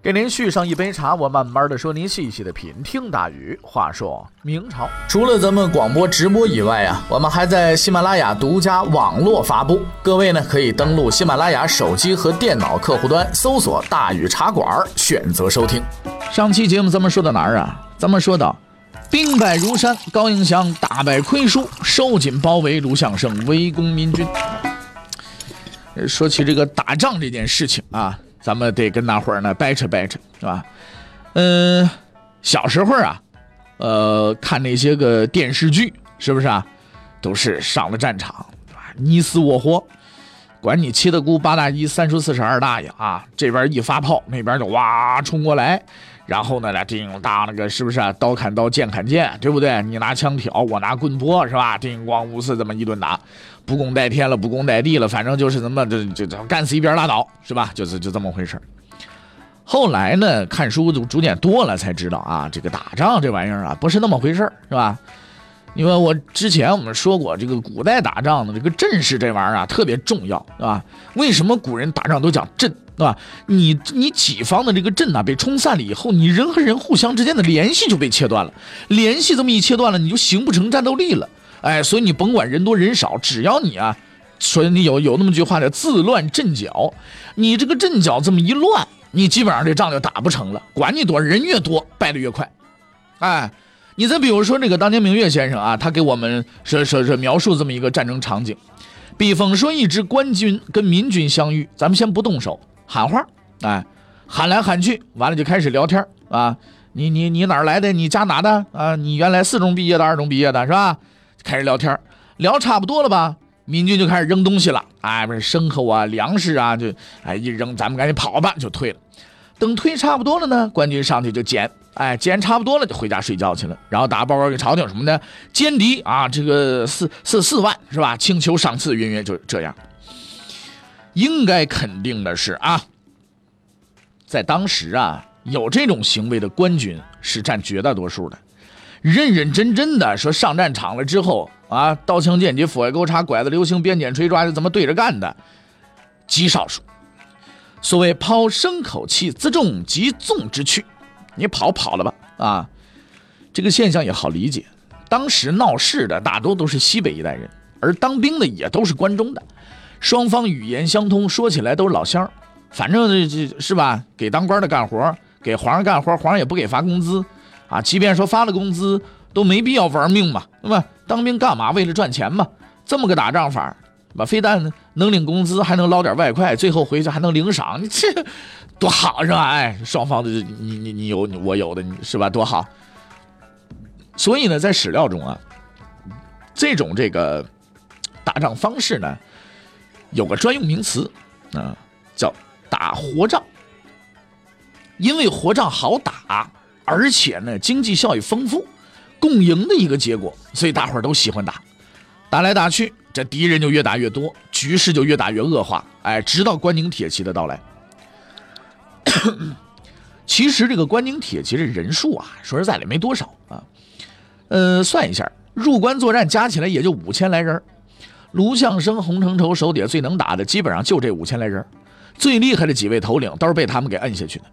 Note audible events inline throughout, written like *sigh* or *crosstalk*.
给您续上一杯茶，我慢慢的说，您细细的品。听大禹。话说明朝，除了咱们广播直播以外啊，我们还在喜马拉雅独家网络发布。各位呢，可以登录喜马拉雅手机和电脑客户端，搜索“大禹茶馆”，选择收听。上期节目咱们说到哪儿啊？咱们说到兵败如山，高迎祥大败亏输，收紧包围，卢象升围攻民军。说起这个打仗这件事情啊。咱们得跟大伙儿呢掰扯掰扯，是吧？嗯，小时候啊，呃，看那些个电视剧，是不是啊？都是上了战场，你死我活，管你七大姑八大姨三叔四婶二大爷啊，这边一发炮，那边就哇冲过来，然后呢，来叮当那个是不是啊？刀砍刀，剑砍剑，对不对？你拿枪挑，我拿棍拨，是吧？叮咣五四这么一顿打。不共戴天了，不共戴地了，反正就是怎么就就就干死一边拉倒，是吧？就是就这么回事后来呢，看书就逐渐多了，才知道啊，这个打仗这玩意儿啊，不是那么回事是吧？因为我之前我们说过，这个古代打仗的这个阵势这玩意儿啊，特别重要，是吧？为什么古人打仗都讲阵，对吧？你你己方的这个阵呐被冲散了以后，你人和人互相之间的联系就被切断了，联系这么一切断了，你就形不成战斗力了。哎，所以你甭管人多人少，只要你啊，说你有有那么句话叫“自乱阵脚”，你这个阵脚这么一乱，你基本上这仗就打不成了。管你多人越多，败得越快。哎，你再比如说那个当年明月先生啊，他给我们说说说描述这么一个战争场景：，比方说一支官军跟民军相遇，咱们先不动手，喊话，哎，喊来喊去，完了就开始聊天啊。你你你哪来的？你家哪的？啊，你原来四中毕业的，二中毕业的是吧？开始聊天，聊差不多了吧？民军就开始扔东西了，哎，不是牲口啊、粮食啊，就哎一扔，咱们赶紧跑吧，就退了。等退差不多了呢，官军上去就捡，哎，捡差不多了就回家睡觉去了。然后打报告给朝廷什么的，歼敌啊，这个四四四万是吧？请求赏赐，云云就这样。应该肯定的是啊，在当时啊，有这种行为的官军是占绝大多数的。认认真真的说上战场了之后啊，刀枪剑戟斧钺钩叉拐子流星鞭锏锤抓是怎么对着干的？极少数。所谓抛牲口气辎重即纵之去，你跑跑了吧啊！这个现象也好理解。当时闹事的大多都是西北一带人，而当兵的也都是关中的，双方语言相通，说起来都是老乡。反正这这是吧？给当官的干活，给皇上干活，皇上也不给发工资。啊，即便说发了工资，都没必要玩命嘛，对吧？当兵干嘛？为了赚钱嘛。这么个打仗法，吧？非但能领工资，还能捞点外快，最后回去还能领赏，你 *laughs* 这多好是吧？哎，双方的你你你有我有的，你是吧？多好。所以呢，在史料中啊，这种这个打仗方式呢，有个专用名词啊，叫打活仗，因为活仗好打。而且呢，经济效益丰富，共赢的一个结果，所以大伙儿都喜欢打，打来打去，这敌人就越打越多，局势就越打越恶化，哎，直到关宁铁骑的到来。*coughs* 其实这个关宁铁骑这人数啊，说实在的没多少啊，呃，算一下，入关作战加起来也就五千来人卢象升、洪承畴手底下最能打的，基本上就这五千来人最厉害的几位头领都是被他们给摁下去的。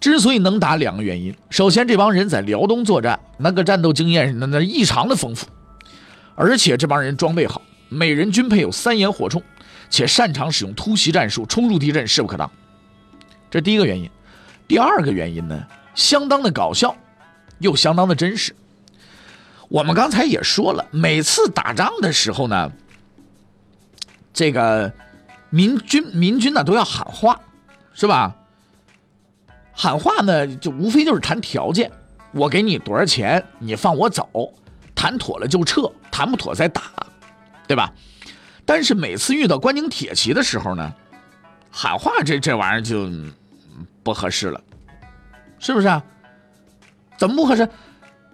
之所以能打，两个原因。首先，这帮人在辽东作战，那个战斗经验那那异常的丰富，而且这帮人装备好，每人均配有三眼火铳，且擅长使用突袭战术，冲入敌阵势不可当。这第一个原因。第二个原因呢，相当的搞笑，又相当的真实。我们刚才也说了，每次打仗的时候呢，这个民军民军呢都要喊话，是吧？喊话呢，就无非就是谈条件，我给你多少钱，你放我走，谈妥了就撤，谈不妥再打，对吧？但是每次遇到关宁铁骑的时候呢，喊话这这玩意儿就不合适了，是不是啊？怎么不合适？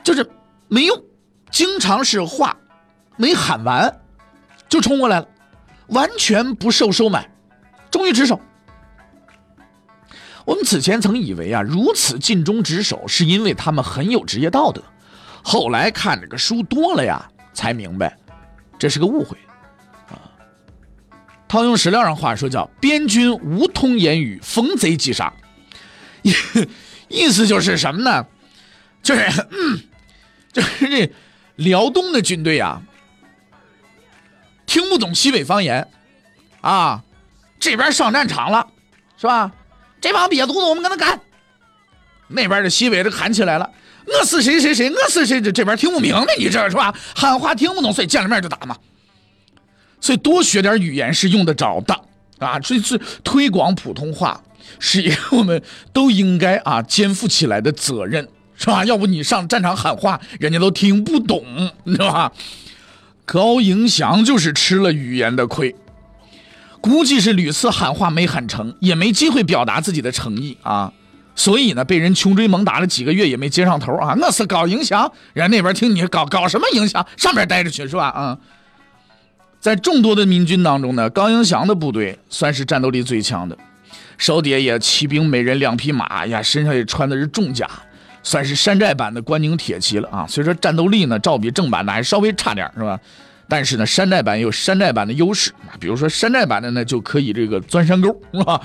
就是没用，经常是话没喊完，就冲过来了，完全不受收买，忠于职守。我们此前曾以为啊，如此尽忠职守是因为他们很有职业道德，后来看这个书多了呀，才明白这是个误会啊。套用史料上话说，叫“边军无通言语，逢贼即杀”，*laughs* 意思就是什么呢？就是，就是这辽东的军队啊，听不懂西北方言啊，这边上战场了，是吧？这帮瘪犊子，我们跟他干！那边的西北的喊起来了：“我是谁谁谁，我是谁。”这这边听不明白，你这是吧？喊话听不懂，所以见了面就打嘛。所以多学点语言是用得着的啊！这是推广普通话，是一个我们都应该啊肩负起来的责任，是吧？要不你上战场喊话，人家都听不懂，你知道吧？高迎祥就是吃了语言的亏。估计是屡次喊话没喊成，也没机会表达自己的诚意啊，所以呢，被人穷追猛打了几个月也没接上头啊。我是高迎祥，人那边听你搞搞什么影响，上边待着去是吧？啊，在众多的民军当中呢，高迎祥的部队算是战斗力最强的，手底下也骑兵每人两匹马呀，身上也穿的是重甲，算是山寨版的关宁铁骑了啊。所以说战斗力呢，照比正版的还稍微差点是吧？但是呢，山寨版有山寨版的优势啊，比如说山寨版的呢，就可以这个钻山沟，是吧？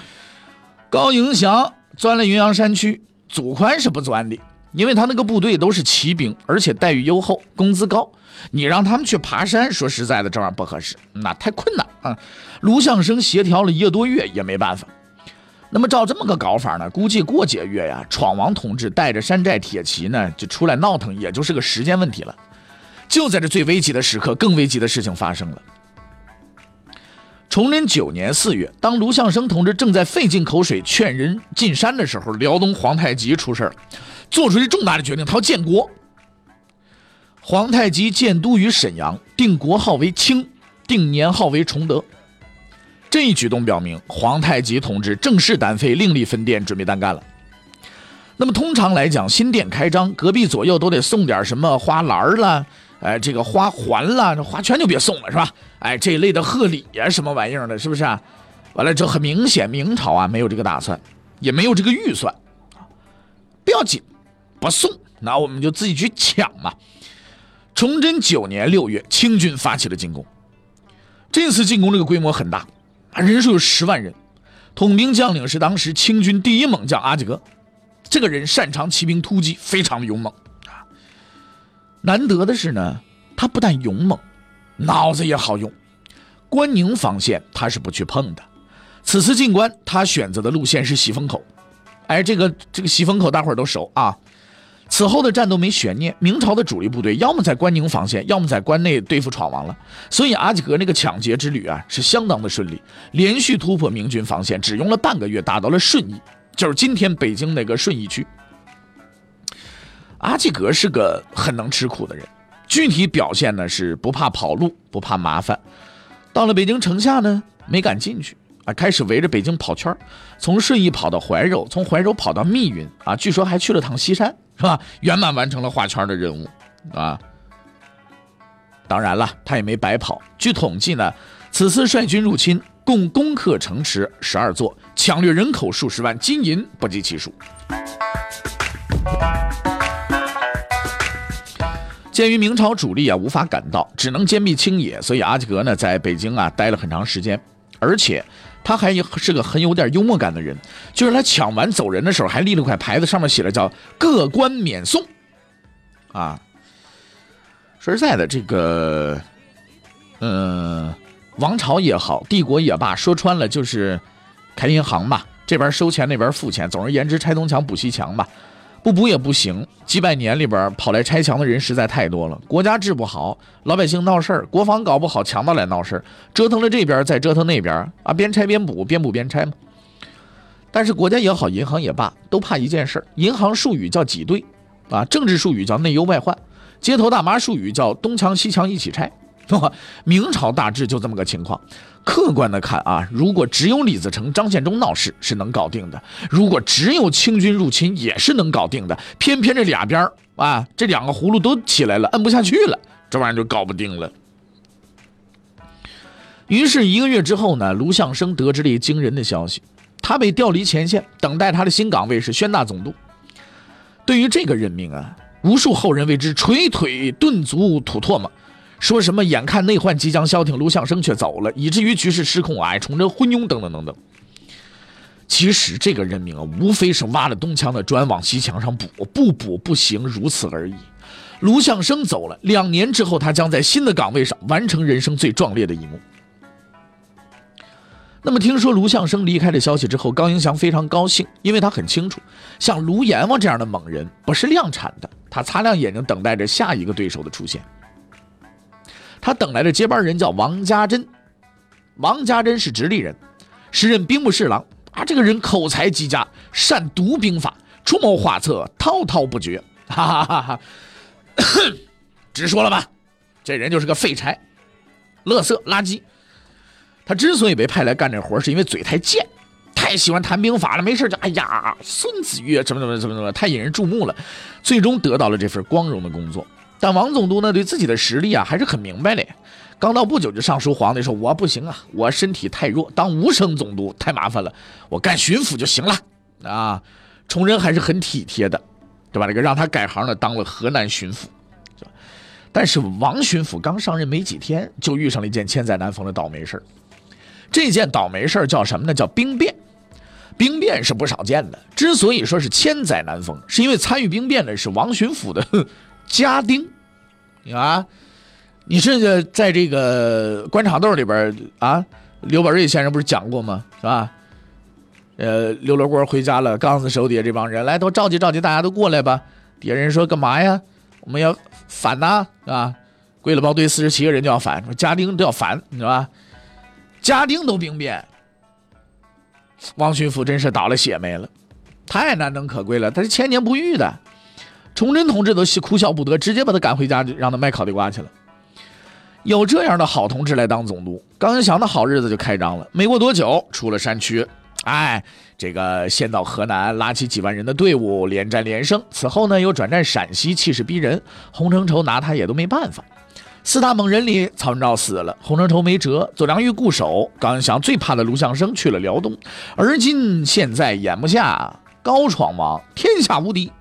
高迎祥钻了云阳山区，祖宽是不钻的，因为他那个部队都是骑兵，而且待遇优厚，工资高。你让他们去爬山，说实在的，这玩意儿不合适，那太困难啊。卢相生协调了一个多月也没办法。那么照这么个搞法呢，估计过几个月呀，闯王同志带着山寨铁骑呢，就出来闹腾，也就是个时间问题了。就在这最危急的时刻，更危急的事情发生了。崇祯九年四月，当卢象升同志正在费尽口水劝人进山的时候，辽东皇太极出事了，做出一重大的决定，他要建国。皇太极建都于沈阳，定国号为清，定年号为崇德。这一举动表明，皇太极同志正式单飞，另立分店，准备单干了。那么通常来讲，新店开张，隔壁左右都得送点什么花篮儿了。哎，这个花环啦，这花圈就别送了，是吧？哎，这一类的贺礼呀，什么玩意儿的，是不是啊？完了，这很明显，明朝啊没有这个打算，也没有这个预算不要紧，不送，那我们就自己去抢嘛。崇祯九年六月，清军发起了进攻。这次进攻这个规模很大，人数有十万人，统兵将领是当时清军第一猛将阿济格，这个人擅长骑兵突击，非常的勇猛啊。难得的是呢，他不但勇猛，脑子也好用。关宁防线他是不去碰的。此次进关，他选择的路线是喜峰口。哎，这个这个喜峰口大伙儿都熟啊。此后的战斗没悬念，明朝的主力部队要么在关宁防线，要么在关内对付闯王了。所以阿济格那个抢劫之旅啊，是相当的顺利，连续突破明军防线，只用了半个月，打到了顺义，就是今天北京那个顺义区。阿济格是个很能吃苦的人，具体表现呢是不怕跑路，不怕麻烦。到了北京城下呢，没敢进去开始围着北京跑圈从顺义跑到怀柔，从怀柔跑到密云啊，据说还去了趟西山，是吧？圆满完成了画圈的任务啊。当然了，他也没白跑。据统计呢，此次率军入侵，共攻克城池十二座，抢掠人口数十万，金银不计其数。鉴于明朝主力啊无法赶到，只能坚壁清野，所以阿济格呢在北京啊待了很长时间，而且他还是个很有点幽默感的人，就是他抢完走人的时候还立了块牌子，上面写了叫“各官免送”。啊，说实在的，这个，嗯，王朝也好，帝国也罢，说穿了就是开银行吧，这边收钱，那边付钱，总而言之，拆东墙补西墙吧。不补也不行，几百年里边跑来拆墙的人实在太多了。国家治不好，老百姓闹事儿；国防搞不好，强盗来闹事儿，折腾了这边再折腾那边啊，边拆边补，边补边拆嘛。但是国家也好，银行也罢，都怕一件事儿：银行术语叫挤兑，啊，政治术语叫内忧外患，街头大妈术语叫东墙西墙一起拆。明朝大致就这么个情况。客观的看啊，如果只有李自成、张献忠闹事是能搞定的；如果只有清军入侵也是能搞定的。偏偏这俩边啊，这两个葫芦都起来了，摁不下去了，这玩意儿就搞不定了。于是，一个月之后呢，卢象升得知了一惊人的消息，他被调离前线，等待他的新岗位是宣大总督。对于这个任命啊，无数后人为之捶腿顿足吐唾沫，说什么眼看内患即将消停，卢象升却走了，以至于局势失控，哎，崇祯昏庸等等等等。其实这个任命啊，无非是挖了东墙的砖往西墙上补，不补不行，如此而已。卢象升走了，两年之后，他将在新的岗位上完成人生最壮烈的一幕。那么，听说卢象升离开的消息之后，高迎祥非常高兴，因为他很清楚，像卢阎王这样的猛人不是量产的。他擦亮眼睛，等待着下一个对手的出现。他等来的接班人叫王家珍，王家珍是直隶人，时任兵部侍郎。啊，这个人口才极佳，善读兵法，出谋划策，滔滔不绝。哈哈哈哈！*coughs* 直说了吧，这人就是个废柴，乐色垃圾。他之所以被派来干这活，是因为嘴太贱，太喜欢谈兵法了。没事就哎呀，孙子曰怎么怎么怎么怎么，太引人注目了。最终得到了这份光荣的工作。但王总督呢，对自己的实力啊还是很明白的。刚到不久就上书皇帝说：“我不行啊，我身体太弱，当无声总督太麻烦了，我干巡抚就行了。”啊，崇祯还是很体贴的，对吧？这个让他改行了，当了河南巡抚。但是王巡抚刚上任没几天，就遇上了一件千载难逢的倒霉事儿。这件倒霉事儿叫什么呢？叫兵变。兵变是不少见的。之所以说是千载难逢，是因为参与兵变的是王巡抚的 *laughs* 家丁。啊，你这个在这个官场斗里边啊，刘宝瑞先生不是讲过吗？是吧？呃，刘罗锅回家了，刚子手底下这帮人来都召集召集，大家都过来吧。底下人说干嘛呀？我们要反呐，啊？归了包队四十七个人就要反，说家丁都要反，是吧？家丁都兵变，王巡抚真是倒了血霉了，太难能可贵了。他是千年不遇的，崇祯同志都哭笑不得，直接把他赶回家，让他卖烤地瓜去了。有这样的好同志来当总督，高迎祥的好日子就开张了。没过多久，出了山区，哎，这个先到河南，拉起几万人的队伍，连战连胜。此后呢，又转战陕西，气势逼人，洪承畴拿他也都没办法。四大猛人里，曹文昭死了，洪承畴没辙，左良玉固守，高迎祥最怕的卢象升去了辽东，而今现在眼目下，高闯王天下无敌。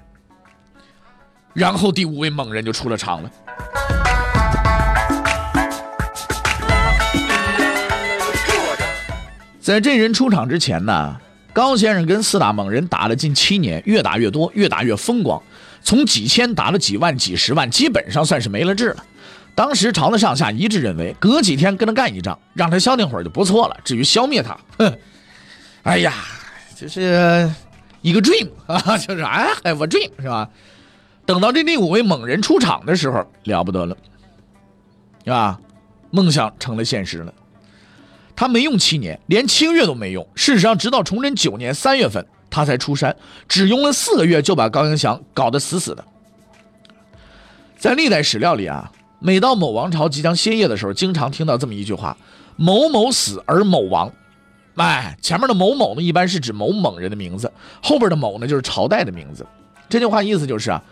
然后第五位猛人就出了场了。在这人出场之前呢，高先生跟四大猛人打了近七年，越打越多，越打越风光，从几千打了几万、几十万，基本上算是没了治了。当时朝的上下一致认为，隔几天跟他干一仗，让他消停会儿就不错了。至于消灭他，哼，哎呀，就是一个 dream 啊，就是哎，have a dream 是吧？等到这第五位猛人出场的时候，了不得了，是吧？梦想成了现实了。他没用七年，连七个月都没用。事实上，直到崇祯九年三月份，他才出山，只用了四个月就把高迎祥搞得死死的。在历代史料里啊，每到某王朝即将歇业的时候，经常听到这么一句话：“某某死而某亡。”哎，前面的某某呢，一般是指某猛人的名字，后边的某呢，就是朝代的名字。这句话意思就是啊，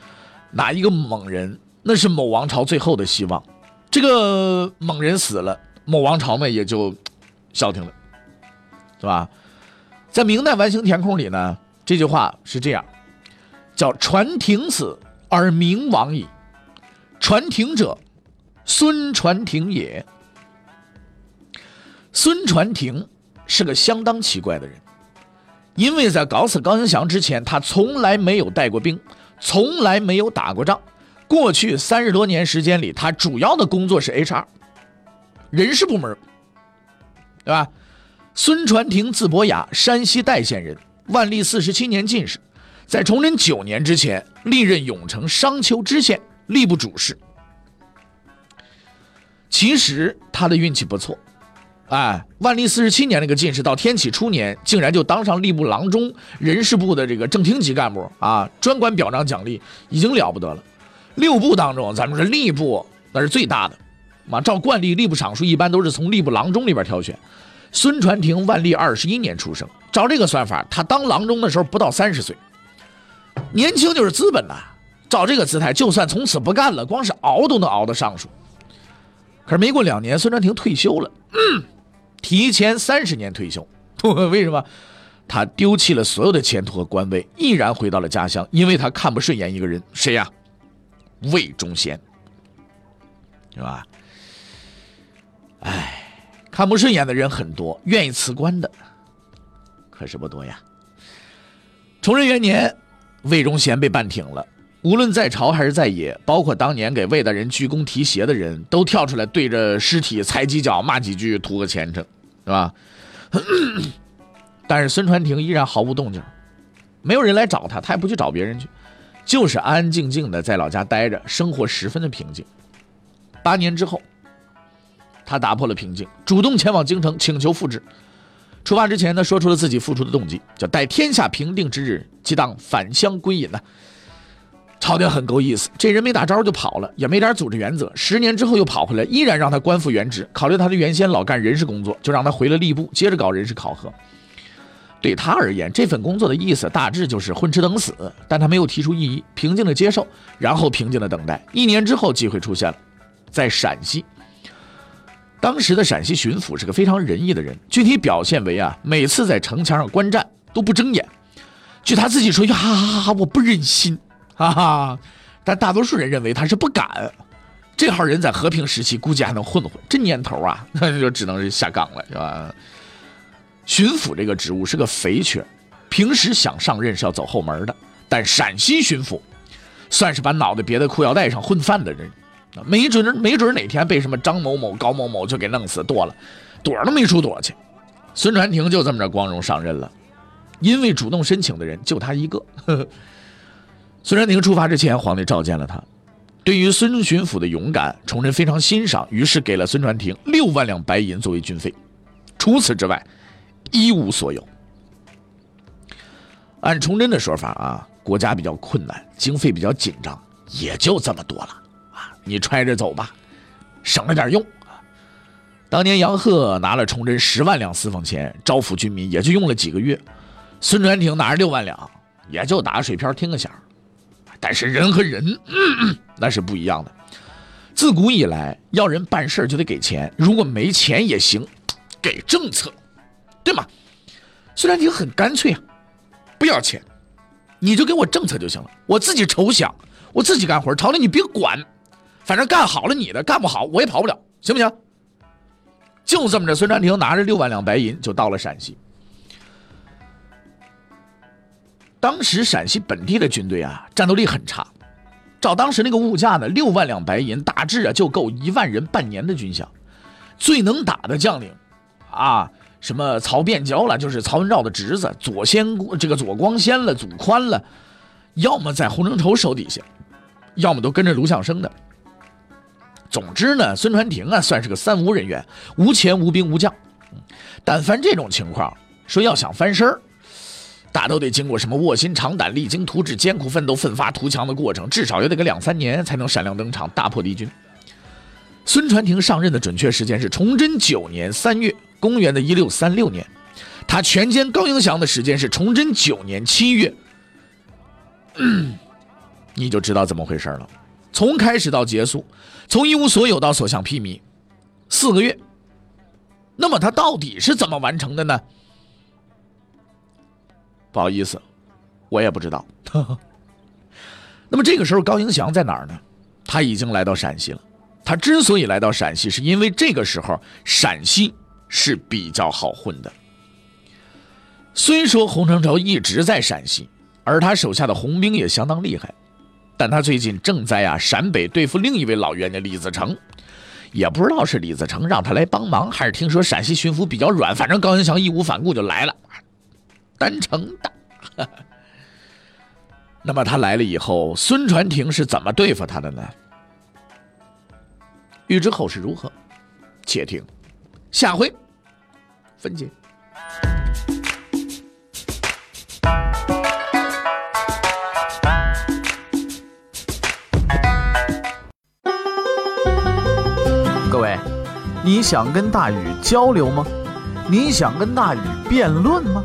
哪一个猛人，那是某王朝最后的希望。这个猛人死了，某王朝呢也就。消停了，是吧？在明代完形填空里呢，这句话是这样，叫“传庭死而明亡矣”。传庭者，孙传庭也。孙传庭是个相当奇怪的人，因为在搞死高迎祥之前，他从来没有带过兵，从来没有打过仗。过去三十多年时间里，他主要的工作是 HR，人事部门。对吧？孙传庭字伯雅，山西代县人，万历四十七年进士，在崇祯九年之前历任永城、商丘知县、吏部主事。其实他的运气不错，哎，万历四十七年那个进士到天启初年，竟然就当上吏部郎中、人事部的这个正厅级干部啊，专管表彰奖励，已经了不得了。六部当中，咱们说吏部那是最大的。嘛，照惯例，吏部尚书一般都是从吏部郎中里边挑选。孙传庭万历二十一年出生，照这个算法，他当郎中的时候不到三十岁，年轻就是资本呐。照这个姿态，就算从此不干了，光是熬都能熬得上书。可是没过两年，孙传庭退休了，提前三十年退休。*laughs* 为什么？他丢弃了所有的前途和官位，毅然回到了家乡，因为他看不顺眼一个人，谁呀？魏忠贤，是吧？哎，看不顺眼的人很多，愿意辞官的可是不多呀。崇祯元年，魏忠贤被办挺了。无论在朝还是在野，包括当年给魏大人鞠躬提鞋的人都跳出来对着尸体踩几脚、骂几句，图个前程，是吧？*clears throat* 但是孙传庭依然毫无动静，没有人来找他，他也不去找别人去，就是安安静静的在老家待着，生活十分的平静。八年之后，他打破了平静，主动前往京城请求复职。出发之前呢，说出了自己复出的动机，叫待天下平定之日，即当返乡归隐呢。朝廷很够意思，这人没打招就跑了，也没点组织原则。十年之后又跑回来，依然让他官复原职。考虑他的原先老干人事工作，就让他回了吏部，接着搞人事考核。对他而言，这份工作的意思大致就是混吃等死，但他没有提出异议，平静的接受，然后平静的等待。一年之后，机会出现了，在陕西。当时的陕西巡抚是个非常仁义的人，具体表现为啊，每次在城墙上观战都不睁眼。据他自己说，呀，我不忍心。*laughs* 哈哈，但大多数人认为他是不敢。这号人在和平时期估计还能混混，这年头啊，*laughs* 那就只能是下岗了，是吧？巡抚这个职务是个肥缺，平时想上任是要走后门的。但陕西巡抚，算是把脑袋别在裤腰带上混饭的人，没准没准哪天被什么张某某、高某某就给弄死剁了，躲都没处躲去。孙传庭就这么着光荣上任了，因为主动申请的人就他一个。呵 *laughs* 呵孙传庭出发之前，皇帝召见了他。对于孙巡抚的勇敢，崇祯非常欣赏，于是给了孙传庭六万两白银作为军费。除此之外，一无所有。按崇祯的说法啊，国家比较困难，经费比较紧张，也就这么多了啊，你揣着走吧，省着点用。当年杨鹤拿了崇祯十万两私房钱招抚军民，也就用了几个月。孙传庭拿着六万两，也就打个水漂，听个响。但是人和人，嗯那是不一样的。自古以来，要人办事就得给钱，如果没钱也行，*tsk* 给政策，对吗？孙传庭很干脆啊，不要钱，你就给我政策就行了，我自己筹想，我自己干活，朝廷你别管，反正干好了你的，干不好我也跑不了，行不行？就这么着，孙传庭拿着六万两白银就到了陕西。当时陕西本地的军队啊，战斗力很差。照当时那个物价呢，六万两白银大致啊就够一万人半年的军饷。最能打的将领，啊，什么曹变交了，就是曹文照的侄子；左先这个左光先了，祖宽了，要么在洪承畴手底下，要么都跟着卢象升的。总之呢，孙传庭啊算是个三无人员，无钱无兵无将。但凡这种情况，说要想翻身儿。大都得经过什么卧薪尝胆、励精图治、艰苦奋斗、奋发图强的过程，至少也得个两三年才能闪亮登场，大破敌军。孙传庭上任的准确时间是崇祯九年三月，公元的一六三六年。他全歼高迎祥的时间是崇祯九年七月。*clears throat* 你就知道怎么回事了。从开始到结束，从一无所有到所向披靡，四个月。那么他到底是怎么完成的呢？不好意思，我也不知道。*laughs* 那么这个时候，高迎祥在哪儿呢？他已经来到陕西了。他之所以来到陕西，是因为这个时候陕西是比较好混的。虽说洪承畴一直在陕西，而他手下的红兵也相当厉害，但他最近正在啊陕北对付另一位老冤家李自成。也不知道是李自成让他来帮忙，还是听说陕西巡抚比较软，反正高迎祥义无反顾就来了。单程的，*laughs* 那么他来了以后，孙传庭是怎么对付他的呢？欲知后事如何，且听下回分解。各位，你想跟大禹交流吗？你想跟大禹辩论吗？